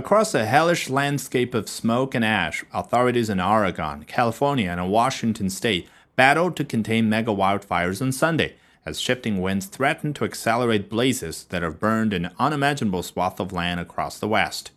Across a hellish landscape of smoke and ash, authorities in Oregon, California, and Washington state battled to contain mega wildfires on Sunday as shifting winds threatened to accelerate blazes that have burned an unimaginable swath of land across the West.